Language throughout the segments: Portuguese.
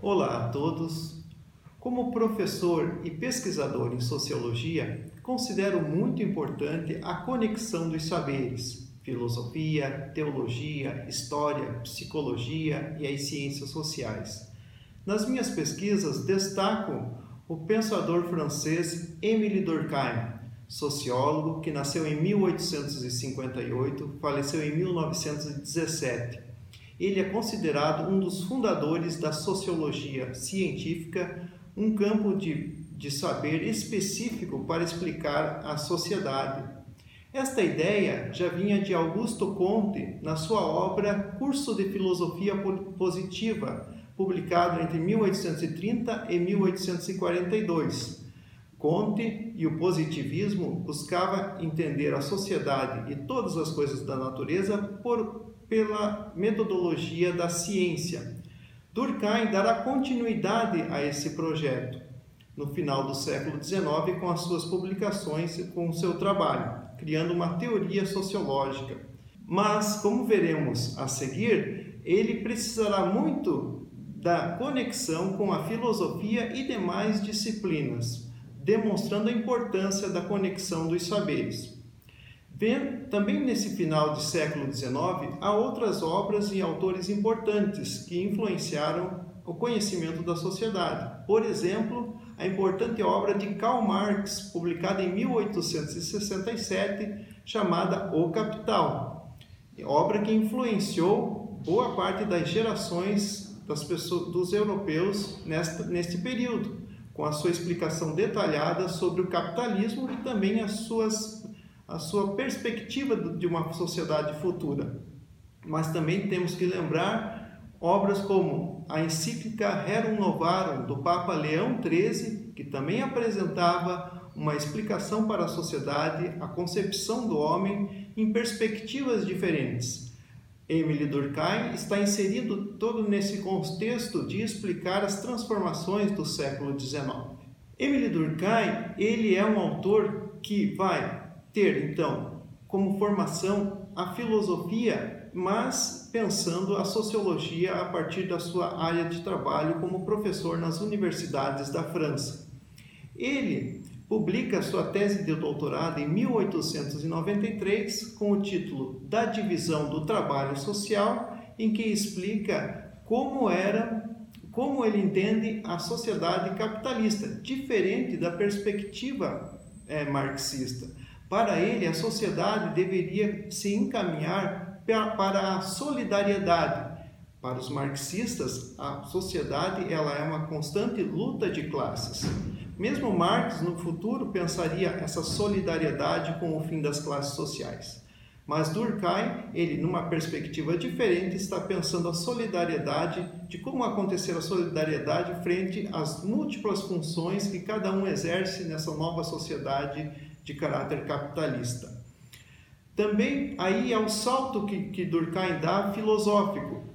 Olá a todos. Como professor e pesquisador em sociologia, considero muito importante a conexão dos saberes, filosofia, teologia, história, psicologia e as ciências sociais. Nas minhas pesquisas destaco o pensador francês Émile Durkheim, sociólogo que nasceu em 1858, faleceu em 1917. Ele é considerado um dos fundadores da sociologia científica, um campo de, de saber específico para explicar a sociedade. Esta ideia já vinha de Augusto Comte na sua obra Curso de Filosofia Positiva, publicado entre 1830 e 1842 Conte e o positivismo buscava entender a sociedade e todas as coisas da natureza por, pela metodologia da ciência. Durkheim dará continuidade a esse projeto no final do século XIX com as suas publicações e com o seu trabalho, criando uma teoria sociológica. Mas, como veremos a seguir, ele precisará muito da conexão com a filosofia e demais disciplinas demonstrando a importância da conexão dos saberes. Também nesse final do século XIX, há outras obras e autores importantes que influenciaram o conhecimento da sociedade. Por exemplo, a importante obra de Karl Marx, publicada em 1867, chamada O Capital, obra que influenciou boa parte das gerações das pessoas, dos europeus neste período com a sua explicação detalhada sobre o capitalismo e também as suas, a sua perspectiva de uma sociedade futura. Mas também temos que lembrar obras como a encíclica Rerum Novarum do Papa Leão XIII, que também apresentava uma explicação para a sociedade, a concepção do homem em perspectivas diferentes Emily Durkheim está inserido todo nesse contexto de explicar as transformações do século XIX. Emily Durkheim, ele é um autor que vai ter então como formação a filosofia, mas pensando a sociologia a partir da sua área de trabalho como professor nas universidades da França. Ele publica sua tese de doutorado em 1893 com o título Da Divisão do Trabalho Social, em que explica como era, como ele entende a sociedade capitalista, diferente da perspectiva é, marxista. Para ele, a sociedade deveria se encaminhar para a solidariedade. Para os marxistas, a sociedade ela é uma constante luta de classes. Mesmo Marx, no futuro, pensaria essa solidariedade com o fim das classes sociais. Mas Durkheim, ele, numa perspectiva diferente, está pensando a solidariedade, de como acontecer a solidariedade frente às múltiplas funções que cada um exerce nessa nova sociedade de caráter capitalista. Também aí é o salto que, que Durkheim dá filosófico,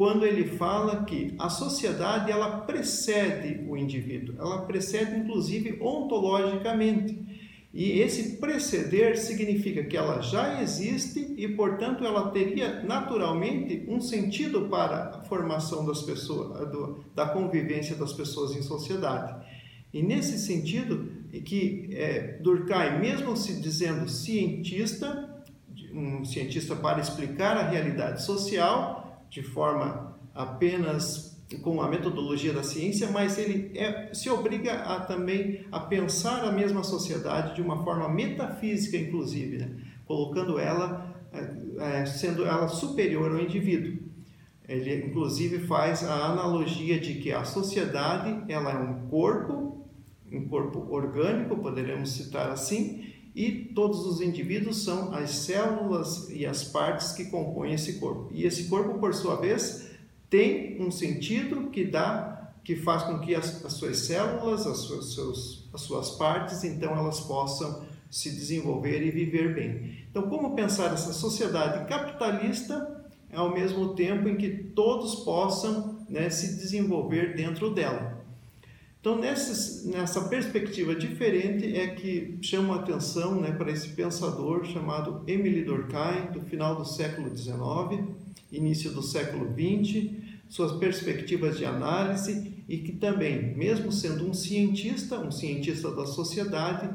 quando ele fala que a sociedade ela precede o indivíduo, ela precede inclusive ontologicamente. E esse preceder significa que ela já existe e, portanto, ela teria naturalmente um sentido para a formação das pessoas, da convivência das pessoas em sociedade. E nesse sentido, que é, Durkheim, mesmo se dizendo cientista, um cientista para explicar a realidade social, de forma apenas com a metodologia da ciência, mas ele é, se obriga a também a pensar a mesma sociedade de uma forma metafísica, inclusive, né? colocando ela é, sendo ela superior ao indivíduo. Ele inclusive faz a analogia de que a sociedade ela é um corpo, um corpo orgânico, poderemos citar assim, e todos os indivíduos são as células e as partes que compõem esse corpo. E esse corpo, por sua vez, tem um sentido que dá que faz com que as, as suas células, as suas, seus, as suas partes, então elas possam se desenvolver e viver bem. Então, como pensar essa sociedade capitalista ao mesmo tempo em que todos possam né, se desenvolver dentro dela? Então, nessa, nessa perspectiva diferente é que chama atenção né, para esse pensador chamado Emile Durkheim, do final do século XIX, início do século XX, suas perspectivas de análise e que também, mesmo sendo um cientista, um cientista da sociedade,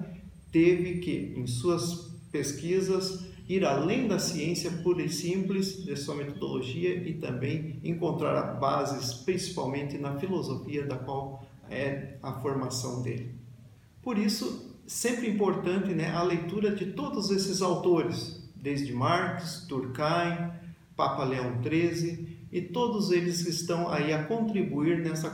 teve que, em suas pesquisas, ir além da ciência pura e simples de sua metodologia e também encontrar bases, principalmente na filosofia da qual é a formação dele. Por isso, sempre importante né, a leitura de todos esses autores, desde Marx, Durkheim, Papa Leão XIII, e todos eles estão aí a contribuir nessa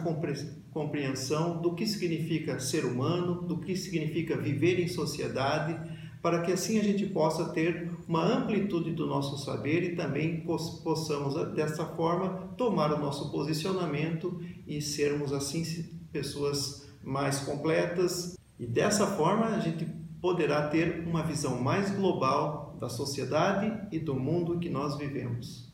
compreensão do que significa ser humano, do que significa viver em sociedade, para que assim a gente possa ter uma amplitude do nosso saber e também possamos dessa forma tomar o nosso posicionamento e sermos assim pessoas mais completas e dessa forma a gente poderá ter uma visão mais global da sociedade e do mundo que nós vivemos.